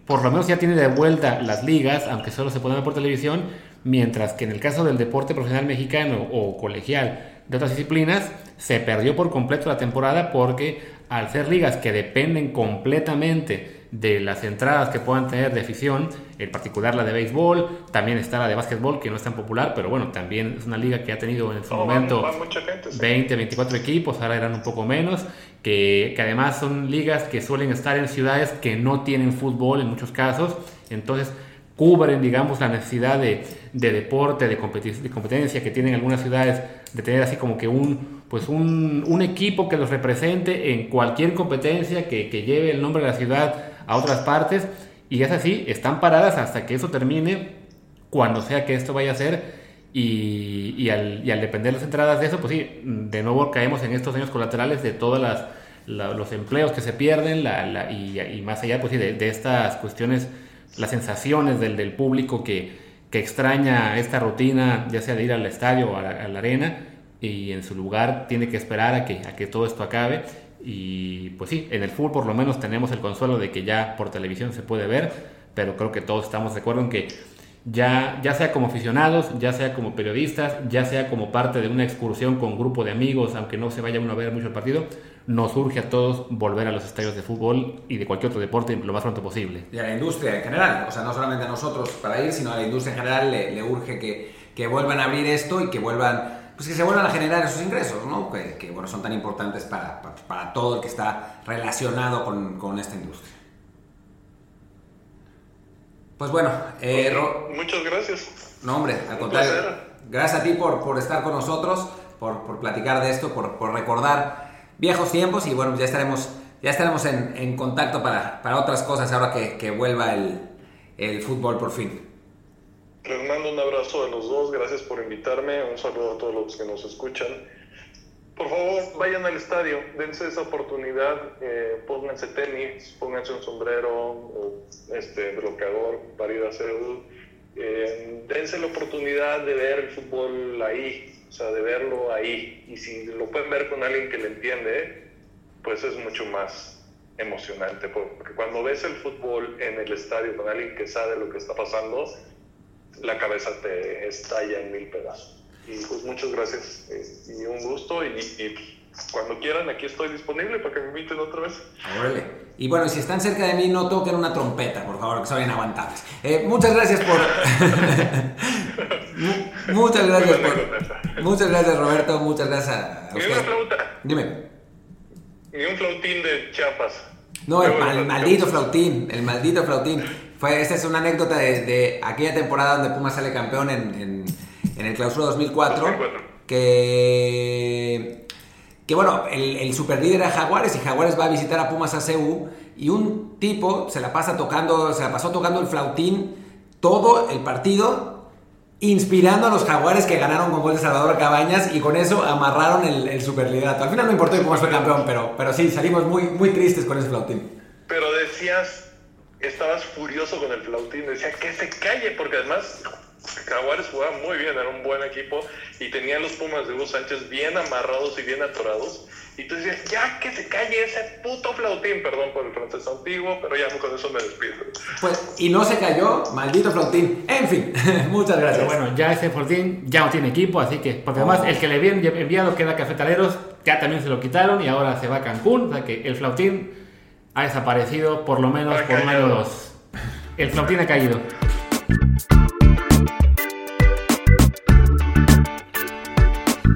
por lo menos ya tiene de vuelta las ligas, aunque solo se pueden ver por televisión, mientras que en el caso del deporte profesional mexicano o colegial de otras disciplinas, se perdió por completo la temporada porque al ser ligas que dependen completamente de las entradas que puedan tener de afición, en particular la de béisbol, también está la de básquetbol, que no es tan popular, pero bueno, también es una liga que ha tenido en su momento 20, 24 equipos, ahora eran un poco menos, que, que, además son ligas que suelen estar en ciudades que no tienen fútbol en muchos casos, entonces cubren, digamos, la necesidad de, de deporte, de, de, competencia que tienen algunas ciudades, de tener así como que un, pues un, un equipo que los represente en cualquier competencia que, que lleve el nombre de la ciudad a otras partes y es así, están paradas hasta que eso termine, cuando sea que esto vaya a ser. Y, y, al, y al depender las entradas de eso, pues sí, de nuevo caemos en estos años colaterales de todos los empleos que se pierden la, y, más allá pues sí, de, estas cuestiones, las sensaciones del, del público que, que, extraña esta rutina, ya sea de ir al estadio o a la, arena, y en su lugar tiene que esperar a que, a que todo esto acabe. Y pues sí, en el fútbol por lo menos tenemos el consuelo de que ya por televisión se puede ver, pero creo que todos estamos de acuerdo en que ya, ya sea como aficionados, ya sea como periodistas, ya sea como parte de una excursión con grupo de amigos, aunque no se vaya uno a ver mucho el partido, nos urge a todos volver a los estadios de fútbol y de cualquier otro deporte lo más pronto posible. Y a la industria en general, o sea, no solamente a nosotros para ir, sino a la industria en general le, le urge que, que vuelvan a abrir esto y que vuelvan pues que se vuelvan a generar esos ingresos, ¿no? Que, bueno, son tan importantes para, para, todo el que está relacionado con, con esta industria. Pues bueno, eh, muchas gracias. No, hombre, al contrario. Gracias a ti por, por estar con nosotros, por, por platicar de esto, por, por, recordar viejos tiempos y bueno, ya estaremos, ya estaremos en, en contacto para, para, otras cosas ahora que, que vuelva el, el fútbol por fin. Les mando un abrazo a los dos, gracias por invitarme, un saludo a todos los que nos escuchan. Por favor, vayan al estadio, dense esa oportunidad, eh, pónganse tenis, pónganse un sombrero, este bloqueador para ir a eh, dense la oportunidad de ver el fútbol ahí, o sea, de verlo ahí. Y si lo pueden ver con alguien que le entiende, pues es mucho más emocionante, porque cuando ves el fútbol en el estadio con alguien que sabe lo que está pasando, la cabeza te estalla en mil pedazos. Y pues muchas gracias eh, y un gusto y, cuando quieran aquí estoy disponible para que me inviten otra vez. Y bueno, si están cerca de mí no toquen una trompeta, por favor, que son inaguantables. Eh, muchas gracias por... muchas gracias por... Muchas gracias Roberto, muchas gracias a usted. una flauta. Dime. Ni un flautín de Chiapas. No, el, maldito flautín, el maldito flautín. Fue, esta es una anécdota de, aquella temporada donde Pumas sale campeón en, en, el clausura 2004, Que, que bueno, el, el líder era Jaguares y Jaguares va a visitar a Pumas a CU y un tipo se la pasa tocando, se la pasó tocando el flautín todo el partido inspirando a los jaguares que ganaron con gol de Salvador Cabañas y con eso amarraron el, el superliderato. Al final no importó cómo fue campeón, pero, pero sí, salimos muy, muy tristes con ese flautín. Pero decías, estabas furioso con el flautín, decía que se calle, porque además Jaguares jugaba muy bien, era un buen equipo y tenía los Pumas de Hugo Sánchez bien amarrados y bien atorados. Y tú decías, ya que se calle ese puto flautín, perdón por el francés antiguo, pero ya con eso me despido. Pues, y no se cayó, maldito flautín. En fin, muchas gracias. bueno, ya ese flautín ya no tiene equipo, así que, porque además el que le habían enviado que era Cafetaleros, ya también se lo quitaron y ahora se va a Cancún, o sea que el flautín ha desaparecido por lo menos por o dos. El flautín ha caído.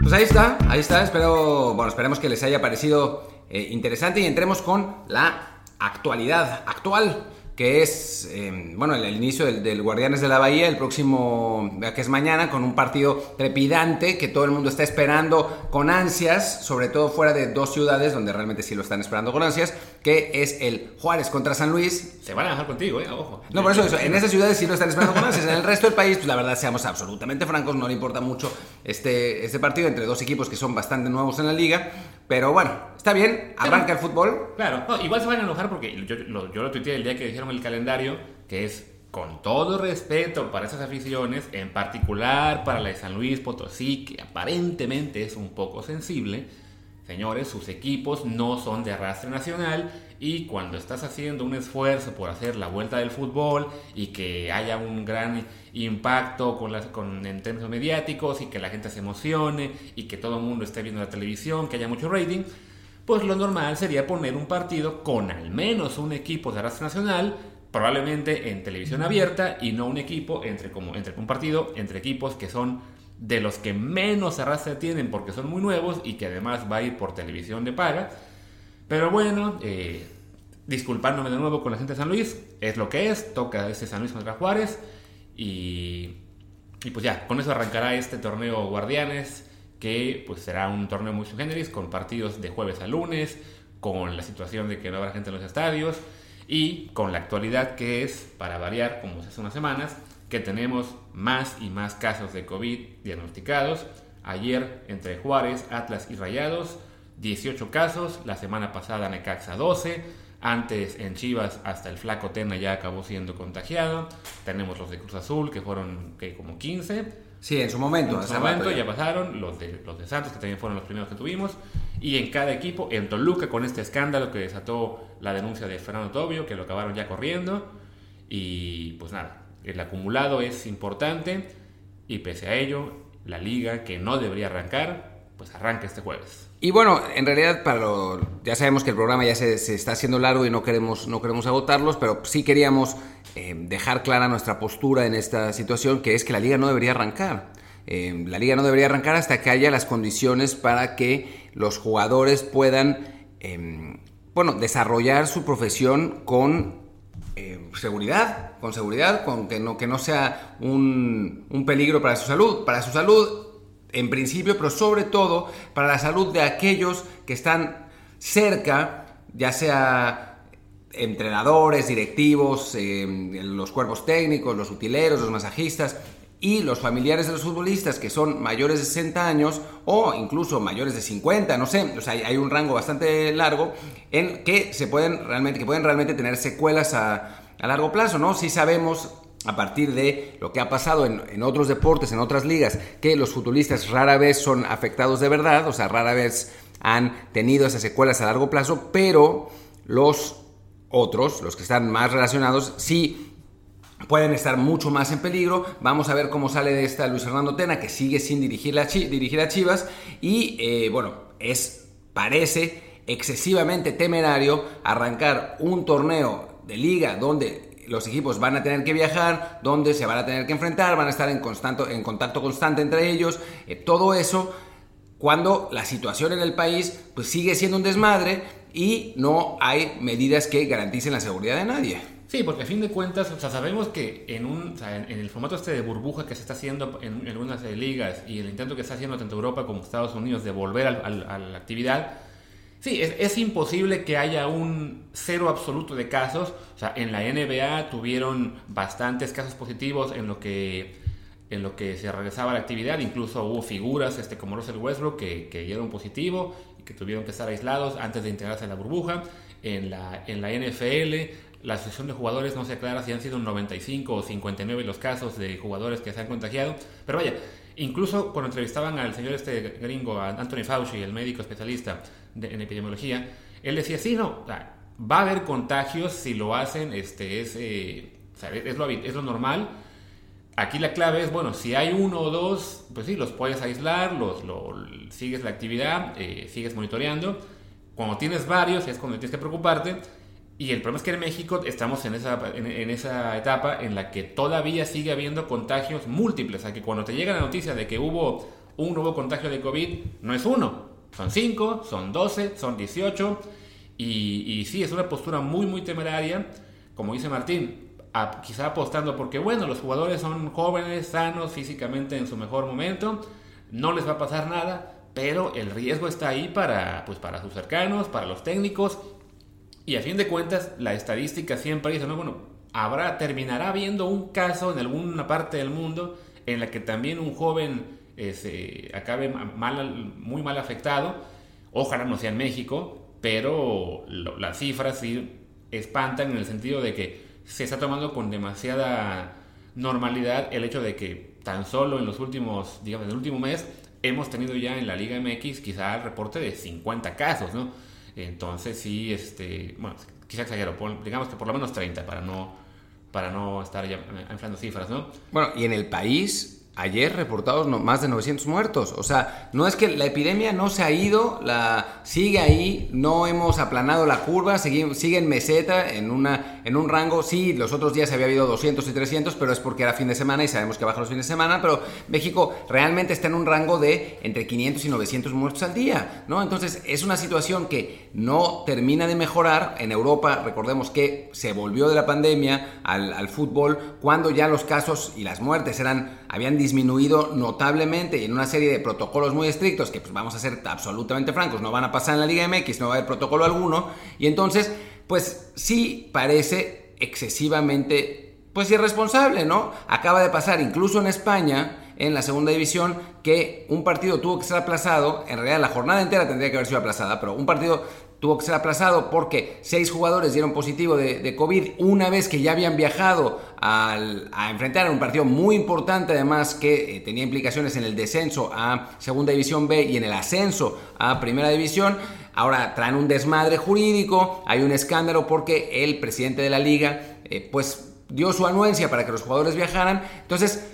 Pues ahí está, ahí está. Espero, bueno, esperemos que les haya parecido eh, interesante y entremos con la actualidad actual que es, em, bueno, el, inicio del, Guardianes de la Bahía, el próximo, que es mañana, con un partido trepidante que todo el mundo está esperando con ansias, sobre todo fuera de dos ciudades donde realmente sí lo están esperando con ansias, que es el Juárez contra San Luis. Se van a dejar contigo, eh, ojo. No, por eso, eso, en esas ciudades sí lo están esperando con ansias, en el resto del país, pues la verdad, seamos absolutamente francos, no le importa mucho este, este partido entre dos equipos que son bastante nuevos en la liga, pero bueno, está bien, arranca el fútbol. Claro, igual se van a enojar porque yo, lo, yo lo tuiteé el día que dijeron el calendario, que es con todo respeto para esas aficiones, en particular para la de San Luis Potosí, que aparentemente es un poco sensible. Señores, sus equipos no son de arrastre nacional y cuando estás haciendo un esfuerzo por hacer la vuelta del fútbol y que haya un gran impacto con, las, con en términos mediáticos y que la gente se emocione y que todo el mundo esté viendo la televisión, que haya mucho rating, pues lo normal sería poner un partido con al menos un equipo de arrastre nacional, probablemente en televisión abierta y no un equipo entre como entre un partido entre equipos que son de los que menos arrastre tienen porque son muy nuevos y que además va a ir por televisión de paga pero bueno, eh, disculpándome de nuevo con la gente de San Luis, es lo que es, toca ese San Luis contra Juárez y, y pues ya, con eso arrancará este torneo Guardianes, que pues será un torneo muy subgéneris con partidos de jueves a lunes, con la situación de que no habrá gente en los estadios y con la actualidad que es, para variar, como hace unas semanas, que tenemos más y más casos de COVID diagnosticados. Ayer entre Juárez, Atlas y Rayados 18 casos, la semana pasada Necaxa 12, antes en Chivas hasta el flaco Tena ya acabó siendo contagiado, tenemos los de Cruz Azul que fueron que como 15. Sí, en su momento. En su momento ya. pasaron, los de, los de Santos que también fueron los primeros que tuvimos, y en cada equipo, en Toluca con este escándalo que desató la denuncia de Fernando Tobio, que lo acabaron ya corriendo, y pues nada, el acumulado es importante, y pese a ello, la liga que no debería arrancar, pues arranca este jueves. Y bueno, en realidad para ya sabemos que el programa ya se, está haciendo largo y no queremos, no queremos agotarlos, pero sí queríamos eh, dejar clara nuestra postura en esta situación, que es que la liga no debería arrancar. Eh, la liga no debería arrancar hasta que haya las condiciones para que los jugadores puedan, em, bueno, desarrollar su profesión con eh, seguridad, con seguridad, con que no, que no sea un, un peligro para su salud. Para su salud en principio, pero sobre todo para la salud de aquellos que están cerca, ya sea entrenadores, directivos, eh, los cuerpos técnicos, los utileros, los masajistas, y los familiares de los futbolistas que son mayores de 60 años o incluso mayores de 50, no sé, o sea, hay un rango bastante largo en que se pueden realmente, que pueden realmente tener secuelas a, a largo plazo, ¿no? Si sabemos a partir de lo que ha pasado en, otros deportes, en otras ligas, que los futbolistas rara vez son afectados de verdad, o sea, rara vez han tenido esas secuelas a largo plazo, pero los otros, los que están más relacionados, sí pueden estar mucho más en peligro. Vamos a ver cómo sale de esta Luis Fernando Tena, que sigue sin dirigir, dirigir a Chivas. Y eh, bueno, es, parece excesivamente temerario arrancar un torneo de liga donde los equipos van a tener que viajar, donde se van a tener que enfrentar, van a estar en, constante, en contacto constante entre ellos. Eh, todo eso cuando la situación en el país pues sigue siendo un desmadre y no hay medidas que garanticen la seguridad de nadie. Sí, porque a fin de cuentas, o sea, sabemos que en, un, o sea, en, el formato este de burbuja que se está haciendo en, algunas ligas y el intento que está haciendo tanto Europa como Estados Unidos de volver al, a la actividad, sí, es, es, imposible que haya un cero absoluto de casos. O sea, en la NBA tuvieron bastantes casos positivos en lo que en lo que se regresaba la actividad. Incluso hubo figuras este, como Russell Westbrook que, que dieron positivo y que tuvieron que estar aislados antes de integrarse a la burbuja. En la, en la NFL, la asociación de jugadores no se aclara si han sido 95 o 59 los casos de jugadores que se han contagiado. Pero vaya, incluso cuando entrevistaban al señor este gringo, a Anthony Fauci, el médico especialista de, en epidemiología, él decía, sí, no, va a haber contagios si lo hacen, este, es, eh, es, lo, es lo normal Aquí la clave es, bueno, si hay uno o dos, pues sí, los puedes aislar, los, sigues la actividad, eh, sigues monitoreando. Cuando tienes varios es cuando tienes que preocuparte. Y el problema es que en México estamos en esa, en, esa etapa en la que todavía sigue habiendo contagios múltiples. O sea, que cuando te llega la noticia de que hubo un nuevo contagio de COVID, no es uno, son cinco, son doce, son dieciocho. Y, y sí, es una postura muy, muy temeraria. Como dice Martín, quizá apostando porque, bueno, los jugadores son jóvenes, sanos, físicamente en su mejor momento, no les va a pasar nada, pero el riesgo está ahí para, pues, para sus cercanos, para los técnicos, y a fin de cuentas, la estadística siempre dice, no, bueno, habrá, terminará habiendo un caso en alguna parte del mundo en la que también un joven eh, acabe muy mal afectado, ojalá no sea en México, pero las cifras sí espantan en el sentido de que se está tomando con demasiada normalidad el hecho de que tan solo en los últimos, digamos, en el último mes hemos tenido ya en la Liga MX quizá el reporte de 50 casos, ¿no? Entonces sí, este, bueno, quizá exagero, digamos que por lo menos 30 para no, para no estar ya inflando cifras, ¿no? Bueno, y en el país ayer reportados más de 900 muertos. O sea, no es que la epidemia no se ha ido, la sigue ahí, no hemos aplanado la curva, sigue, sigue en meseta, en, una, en un rango. Sí, los otros días había habido 200 y 300, pero es porque era fin de semana y sabemos que baja los fines de semana. Pero México realmente está en un rango de entre 500 y 900 muertos al día, ¿no? Entonces es una situación que no termina de mejorar. En Europa, recordemos que se volvió de la pandemia al, fútbol cuando ya los casos y las muertes eran habían disminuido notablemente y en una serie de protocolos muy estrictos que pues vamos a ser absolutamente francos, no van a pasar en la Liga MX, no va a haber protocolo alguno y entonces pues sí parece excesivamente pues irresponsable, ¿no? Acaba de pasar incluso en España en la segunda división que un partido tuvo que ser aplazado, en realidad la jornada entera tendría que haber sido aplazada, pero un partido tuvo que ser aplazado porque seis jugadores dieron positivo de, COVID una vez que ya habían viajado a enfrentar un partido muy importante además que eh, tenía implicaciones en el descenso a Segunda División B y en el ascenso a Primera División. Ahora traen un desmadre jurídico, hay un escándalo porque el presidente de la liga eh, pues dio su anuencia para que los jugadores viajaran. Entonces,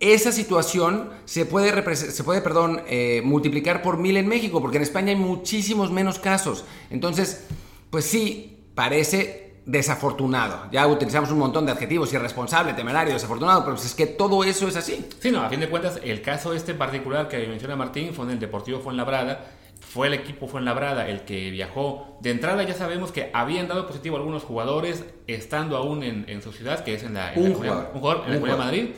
esa situación se puede, se puede perdón, eh, multiplicar por mil en México, porque en España hay muchísimos menos casos. Entonces, pues sí, parece desafortunado. Ya utilizamos un montón de adjetivos, irresponsable, temerario, desafortunado, pero pues es que todo eso es así. Sí, no, a fin de cuentas, el caso este particular que menciona Martín fue en el Deportivo Fuenlabrada, fue el equipo Fuenlabrada el que viajó. De entrada ya sabemos que habían dado positivo algunos jugadores estando aún en, su ciudad, que es en la, un, jugador, en la Madrid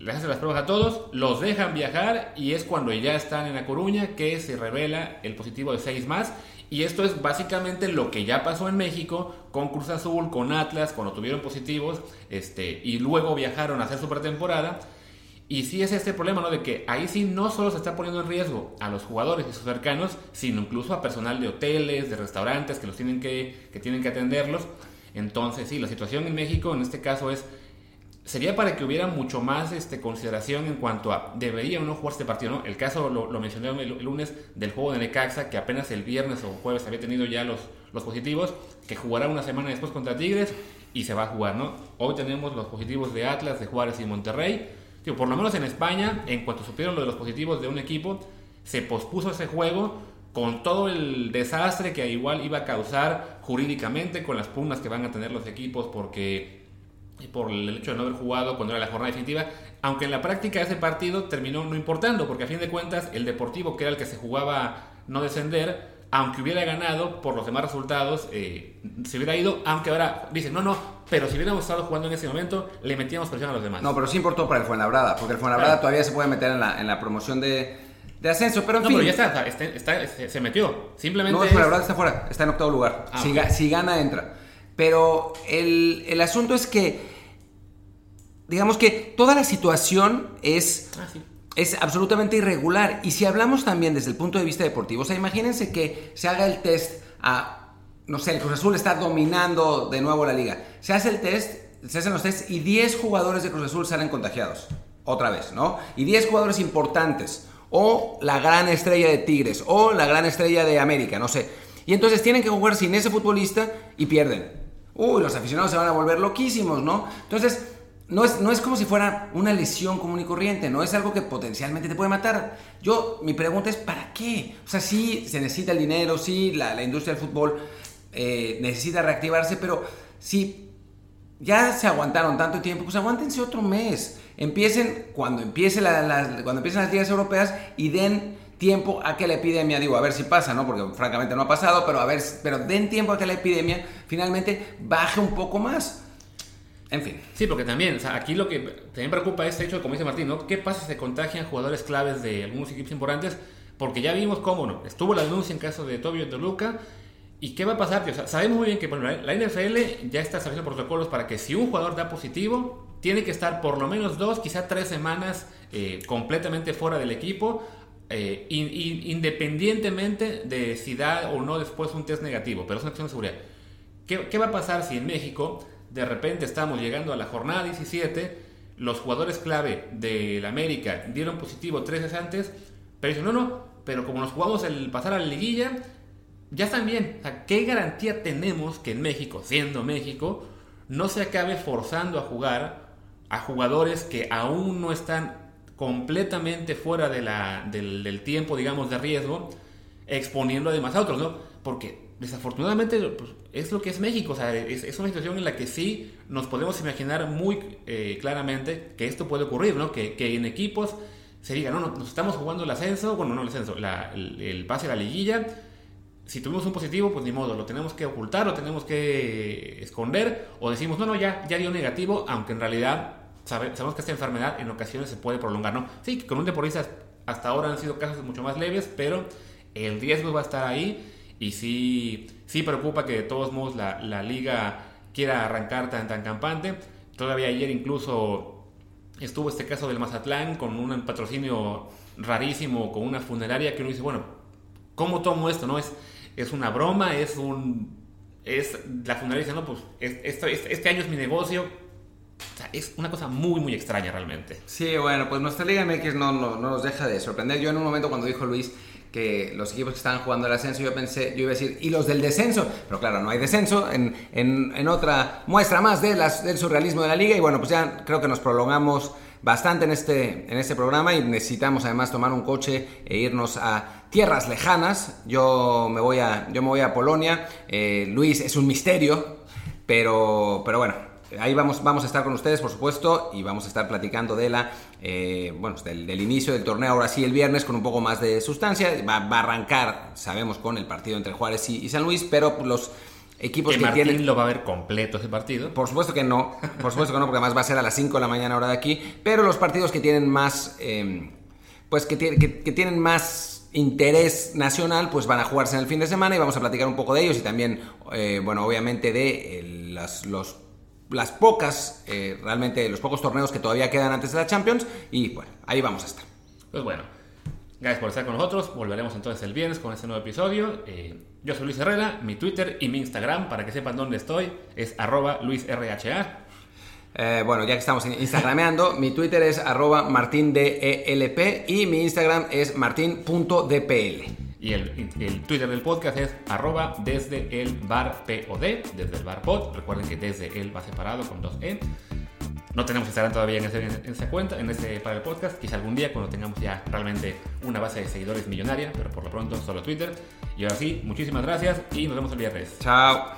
les hacen las pruebas a todos, los dejan viajar y es cuando ya están en La Coruña que se revela el positivo de 6 más. Y esto es básicamente lo que ya pasó en México con Cruz Azul, con Atlas, cuando tuvieron positivos este, y luego viajaron a hacer su pretemporada. Y sí es este problema, ¿no? De que ahí sí no solo se está poniendo en riesgo a los jugadores y sus cercanos, sino incluso a personal de hoteles, de restaurantes que los tienen que, que tienen que atenderlos. Entonces, sí, la situación en México en este caso es sería para que hubiera mucho más este, consideración en cuanto a debería o no jugar este partido. ¿no? El caso lo, mencioné el, lunes del juego de Necaxa, que apenas el viernes o jueves había tenido ya los, los positivos, que jugará una semana después contra Tigres y se va a jugar. ¿no? Hoy tenemos los positivos de Atlas, de Juárez y Monterrey. por lo menos en España, en cuanto supieron lo de los positivos de un equipo, se pospuso ese juego con todo el desastre que igual iba a causar jurídicamente con las pugnas que van a tener los equipos porque por el hecho de no haber jugado cuando era la jornada definitiva, aunque en la práctica ese partido terminó no importando, porque a fin de cuentas el Deportivo, que era el que se jugaba no descender, aunque hubiera ganado por los demás resultados, eh, se hubiera ido, aunque ahora dicen, no, no, pero si hubiéramos estado jugando en ese momento, le metíamos presión a los demás. No, pero sí importó para el Fuenlabrada, porque el Fuenlabrada todavía se puede meter en la, en la promoción de, de ascenso, pero en fin. pero ya está, está, se, metió, simplemente... No, el Fuenlabrada está fuera, está en octavo lugar, ah, si, si gana, entra. Pero el, el asunto es que digamos que toda la situación es, ah, es absolutamente irregular. Y si hablamos también desde el punto de vista deportivo, o sea, imagínense que se haga el test a, no sé, el Cruz Azul está dominando de nuevo la liga. Se hace el test, se hacen los tests y 10 jugadores de Cruz Azul salen contagiados. Otra vez, ¿no? Y 10 jugadores importantes. O la gran estrella de Tigres. O la gran estrella de América, no sé. Y entonces tienen que jugar sin ese futbolista y pierden. Uy, los aficionados se van a volver loquísimos, ¿no? Entonces, no es, no es como si fuera una lesión común y corriente, no es algo que potencialmente te puede matar. Yo, mi pregunta es, ¿para qué? O sea, sí se necesita el dinero, sí la, industria del fútbol eh, necesita reactivarse, pero si ya se aguantaron tanto tiempo, pues aguántense otro mes. Empiecen cuando, empiece cuando empiecen las ligas europeas y den tiempo a que la epidemia, digo, a ver si pasa, ¿no? Porque francamente no ha pasado, pero a ver, pero den tiempo a que la epidemia finalmente baje un poco más. En fin. Sí, porque también, aquí lo que también preocupa es este hecho, como dice Martín, ¿no? ¿Qué pasa si se contagian jugadores claves de algunos equipos importantes? Porque ya vimos cómo, ¿no? Estuvo la denuncia en caso de Tobio de Luca. ¿Y qué va a pasar? Sabemos muy bien que bueno, la NFL ya está estableciendo protocolos para que si un jugador da positivo, tiene que estar por lo menos dos, quizá tres semanas eh, completamente fuera del equipo, eh, independientemente de si da o no después un test negativo, pero es una cuestión de seguridad. ¿Qué, ¿Qué va a pasar si en México de repente estamos llegando a la jornada 17, los jugadores clave del América dieron positivo tres veces antes, pero dicen, no, no, pero como nos jugamos el pasar a la liguilla, ya están bien. ¿qué garantía tenemos que en México, siendo México, no se acabe forzando a jugar a jugadores que aún no están completamente fuera del, del tiempo, digamos, de riesgo, exponiendo además a otros, ¿no? Porque desafortunadamente pues, es lo que es México. O sea, es, una situación en la que sí nos podemos imaginar muy eh, claramente que esto puede ocurrir, ¿no? Que, en equipos se diga, no, nos estamos jugando el ascenso, bueno, no el ascenso, el, pase a la liguilla. Si tuvimos un positivo, pues ni modo, lo tenemos que ocultar, lo tenemos que esconder, o decimos, no, no, ya, ya dio negativo, aunque en realidad sabemos que esta enfermedad en ocasiones se puede prolongar, ¿no? Sí, con un deportista hasta ahora han sido casos mucho más leves, pero el riesgo va a estar ahí y sí, sí preocupa que de todos modos la, la liga quiera arrancar tan, tan campante. Todavía ayer incluso estuvo este caso del Mazatlán con un patrocinio rarísimo, con una funeraria que uno dice, bueno, ¿cómo tomo esto? ¿No? Es, es una broma, es un... Es, la funeraria dice, no, pues esto, este año es mi negocio, o sea, es una cosa muy, muy extraña realmente. Sí, bueno, pues nuestra Liga MX no, no, no, nos deja de sorprender. Yo en un momento cuando dijo Luis que los equipos que estaban jugando el ascenso, yo pensé, yo iba a decir, y los del descenso, pero claro, no hay descenso, en, en, otra muestra más de las, del surrealismo de la liga, y bueno, pues ya creo que nos prolongamos bastante en este, en este programa y necesitamos además tomar un coche e irnos a tierras lejanas. Yo me voy a, yo me voy a Polonia, eh, Luis es un misterio, pero, pero bueno, ahí vamos, vamos a estar con ustedes, por supuesto, y vamos a estar platicando de la, eh, bueno, del, inicio del torneo, ahora sí el viernes, con un poco más de sustancia. Va, a arrancar, sabemos, con el partido entre Juárez y, San Luis, pero los equipos que, tienen... lo va a ver completo ese partido? Por supuesto que no, por supuesto que no, porque además va a ser a las 5 de la mañana hora de aquí, pero los partidos que tienen más, em, pues que, que, tienen más interés nacional, pues van a jugarse en el fin de semana y vamos a platicar un poco de ellos y también, eh, bueno, obviamente de los las pocas, eh, realmente los pocos torneos que todavía quedan antes de la Champions y bueno, ahí vamos a estar. Pues bueno, gracias por estar con nosotros. Volveremos entonces el viernes con este nuevo episodio. Eh, yo soy Luis Herrera, mi Twitter y mi Instagram, para que sepan dónde estoy, es arroba luisrha. Eh, bueno, ya que estamos instagrameando, mi Twitter es arroba martindelp y mi Instagram es martin.dpl. Y el, el, Twitter del podcast es arroba desde el bar POD, desde el bar pod. Recuerden que desde el va separado con dos E. No tenemos Instagram todavía en, ese, en, esa cuenta, en ese para el podcast. Quizá algún día cuando tengamos ya realmente una base de seguidores millonaria, pero por lo pronto solo Twitter. Y ahora sí, muchísimas gracias y nos vemos el viernes. Chao.